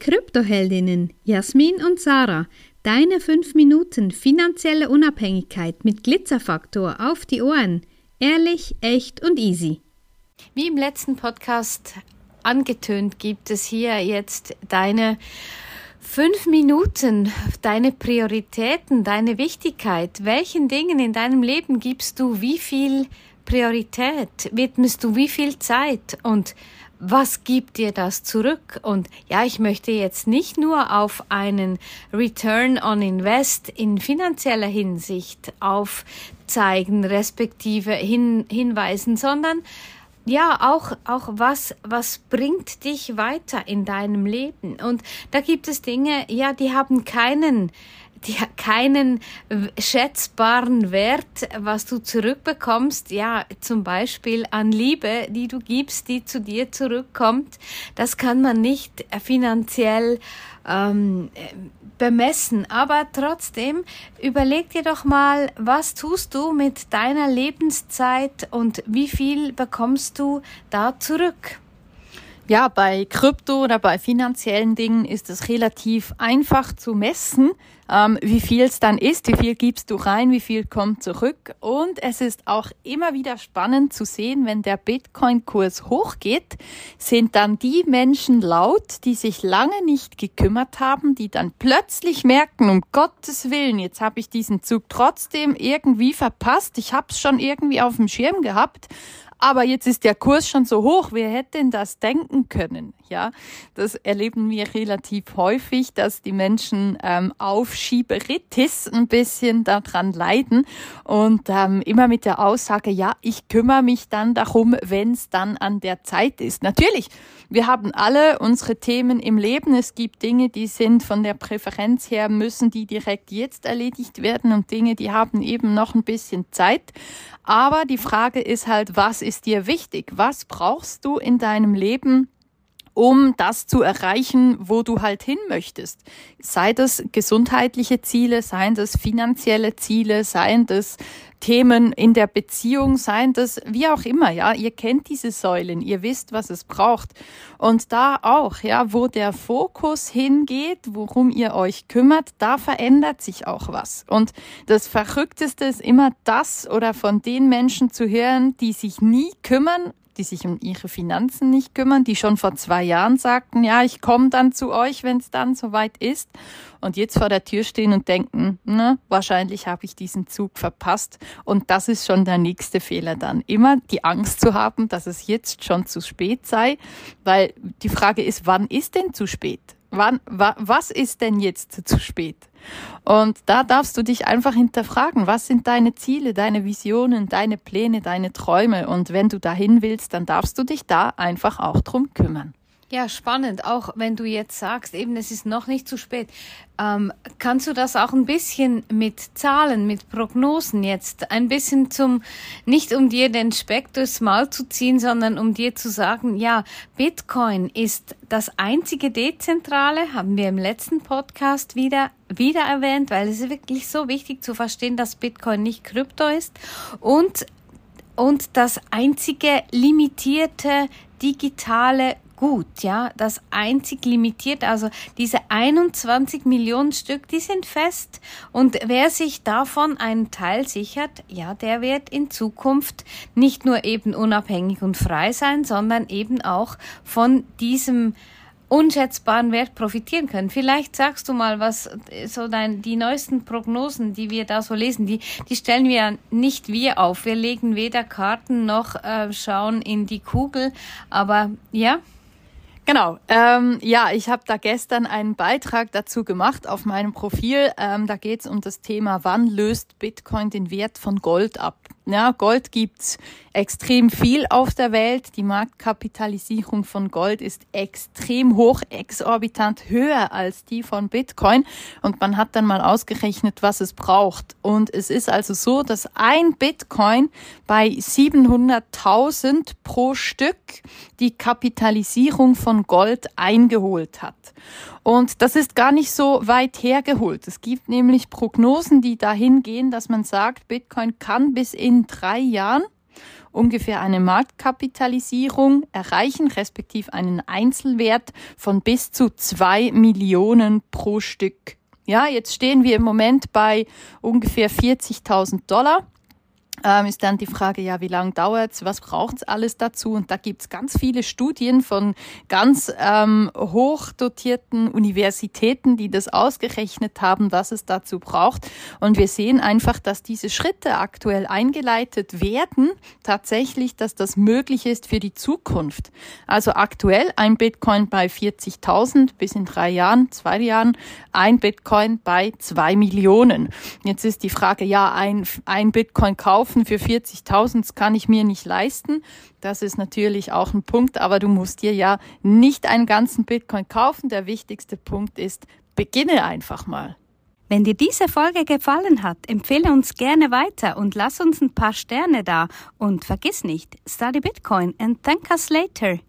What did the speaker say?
Kryptoheldinnen Jasmin und Sarah. Deine 5 Minuten finanzielle Unabhängigkeit mit Glitzerfaktor auf die Ohren. Ehrlich, echt und easy. Wie im letzten Podcast angetönt, gibt es hier jetzt deine fünf Minuten, deine Prioritäten, deine Wichtigkeit. Welchen Dingen in deinem Leben gibst du wie viel Priorität? Widmest du wie viel Zeit? Und was gibt dir das zurück? Und ja, ich möchte jetzt nicht nur auf einen Return on Invest in finanzieller Hinsicht aufzeigen, respektive hin, hinweisen, sondern ja, auch, auch was, was bringt dich weiter in deinem Leben? Und da gibt es Dinge, ja, die haben keinen, die keinen schätzbaren Wert, was du zurückbekommst, ja, zum Beispiel an Liebe, die du gibst, die zu dir zurückkommt, das kann man nicht finanziell ähm, bemessen. Aber trotzdem, überleg dir doch mal, was tust du mit deiner Lebenszeit und wie viel bekommst du da zurück? Ja, bei Krypto oder bei finanziellen Dingen ist es relativ einfach zu messen, ähm, wie viel es dann ist, wie viel gibst du rein, wie viel kommt zurück. Und es ist auch immer wieder spannend zu sehen, wenn der Bitcoin-Kurs hochgeht, sind dann die Menschen laut, die sich lange nicht gekümmert haben, die dann plötzlich merken, um Gottes Willen, jetzt habe ich diesen Zug trotzdem irgendwie verpasst, ich habe es schon irgendwie auf dem Schirm gehabt, aber jetzt ist der Kurs schon so hoch, wer hätte denn das denken können? Ja, das erleben wir relativ häufig, dass die Menschen ähm, auf Schieberitis ein bisschen daran leiden und ähm, immer mit der Aussage, ja, ich kümmere mich dann darum, wenn es dann an der Zeit ist. Natürlich, wir haben alle unsere Themen im Leben. Es gibt Dinge, die sind von der Präferenz her, müssen die direkt jetzt erledigt werden und Dinge, die haben eben noch ein bisschen Zeit. Aber die Frage ist halt, was ist dir wichtig? Was brauchst du in deinem Leben? Um das zu erreichen, wo du halt hin möchtest. Sei das gesundheitliche Ziele, seien das finanzielle Ziele, seien das Themen in der Beziehung, seien das wie auch immer, ja. Ihr kennt diese Säulen, ihr wisst, was es braucht. Und da auch, ja, wo der Fokus hingeht, worum ihr euch kümmert, da verändert sich auch was. Und das Verrückteste ist immer das oder von den Menschen zu hören, die sich nie kümmern die sich um ihre Finanzen nicht kümmern, die schon vor zwei Jahren sagten, ja, ich komme dann zu euch, wenn es dann soweit ist, und jetzt vor der Tür stehen und denken, na, wahrscheinlich habe ich diesen Zug verpasst. Und das ist schon der nächste Fehler dann. Immer die Angst zu haben, dass es jetzt schon zu spät sei, weil die Frage ist, wann ist denn zu spät? Wann, wa, was ist denn jetzt zu spät? Und da darfst du dich einfach hinterfragen, was sind deine Ziele, deine Visionen, deine Pläne, deine Träume? Und wenn du dahin willst, dann darfst du dich da einfach auch drum kümmern. Ja, spannend. Auch wenn du jetzt sagst, eben es ist noch nicht zu spät. Ähm, kannst du das auch ein bisschen mit Zahlen, mit Prognosen jetzt ein bisschen zum, nicht um dir den Speck durchs Maul zu ziehen, sondern um dir zu sagen, ja, Bitcoin ist das einzige Dezentrale, haben wir im letzten Podcast wieder, wieder erwähnt, weil es ist wirklich so wichtig zu verstehen, dass Bitcoin nicht Krypto ist und und das einzige limitierte digitale gut, ja, das einzig limitiert, also diese 21 Millionen Stück, die sind fest und wer sich davon einen Teil sichert, ja, der wird in Zukunft nicht nur eben unabhängig und frei sein, sondern eben auch von diesem unschätzbaren Wert profitieren können. Vielleicht sagst du mal, was so dein, die neuesten Prognosen, die wir da so lesen, die, die stellen wir ja nicht wir auf. Wir legen weder Karten noch äh, schauen in die Kugel. Aber ja, Genau, ähm, ja, ich habe da gestern einen Beitrag dazu gemacht auf meinem Profil. Ähm, da geht es um das Thema, wann löst Bitcoin den Wert von Gold ab? Ja, Gold gibt's extrem viel auf der Welt. Die Marktkapitalisierung von Gold ist extrem hoch, exorbitant höher als die von Bitcoin. Und man hat dann mal ausgerechnet, was es braucht. Und es ist also so, dass ein Bitcoin bei 700.000 pro Stück die Kapitalisierung von Gold eingeholt hat. Und das ist gar nicht so weit hergeholt. Es gibt nämlich Prognosen, die dahin gehen, dass man sagt, Bitcoin kann bis in drei Jahren ungefähr eine Marktkapitalisierung erreichen, respektive einen Einzelwert von bis zu zwei Millionen pro Stück. Ja, jetzt stehen wir im Moment bei ungefähr 40.000 Dollar ähm, ist dann die Frage, ja, wie lange dauert's, was braucht's alles dazu? Und da gibt's ganz viele Studien von ganz ähm, hochdotierten Universitäten, die das ausgerechnet haben, was es dazu braucht. Und wir sehen einfach, dass diese Schritte aktuell eingeleitet werden, tatsächlich, dass das möglich ist für die Zukunft. Also aktuell ein Bitcoin bei 40.000 bis in drei Jahren, zwei Jahren, ein Bitcoin bei zwei Millionen. Jetzt ist die Frage, ja, ein, ein Bitcoin kaufen kaufen für 40.000, das kann ich mir nicht leisten. Das ist natürlich auch ein Punkt, aber du musst dir ja nicht einen ganzen Bitcoin kaufen. Der wichtigste Punkt ist, beginne einfach mal. Wenn dir diese Folge gefallen hat, empfehle uns gerne weiter und lass uns ein paar Sterne da. Und vergiss nicht, study Bitcoin and thank us later.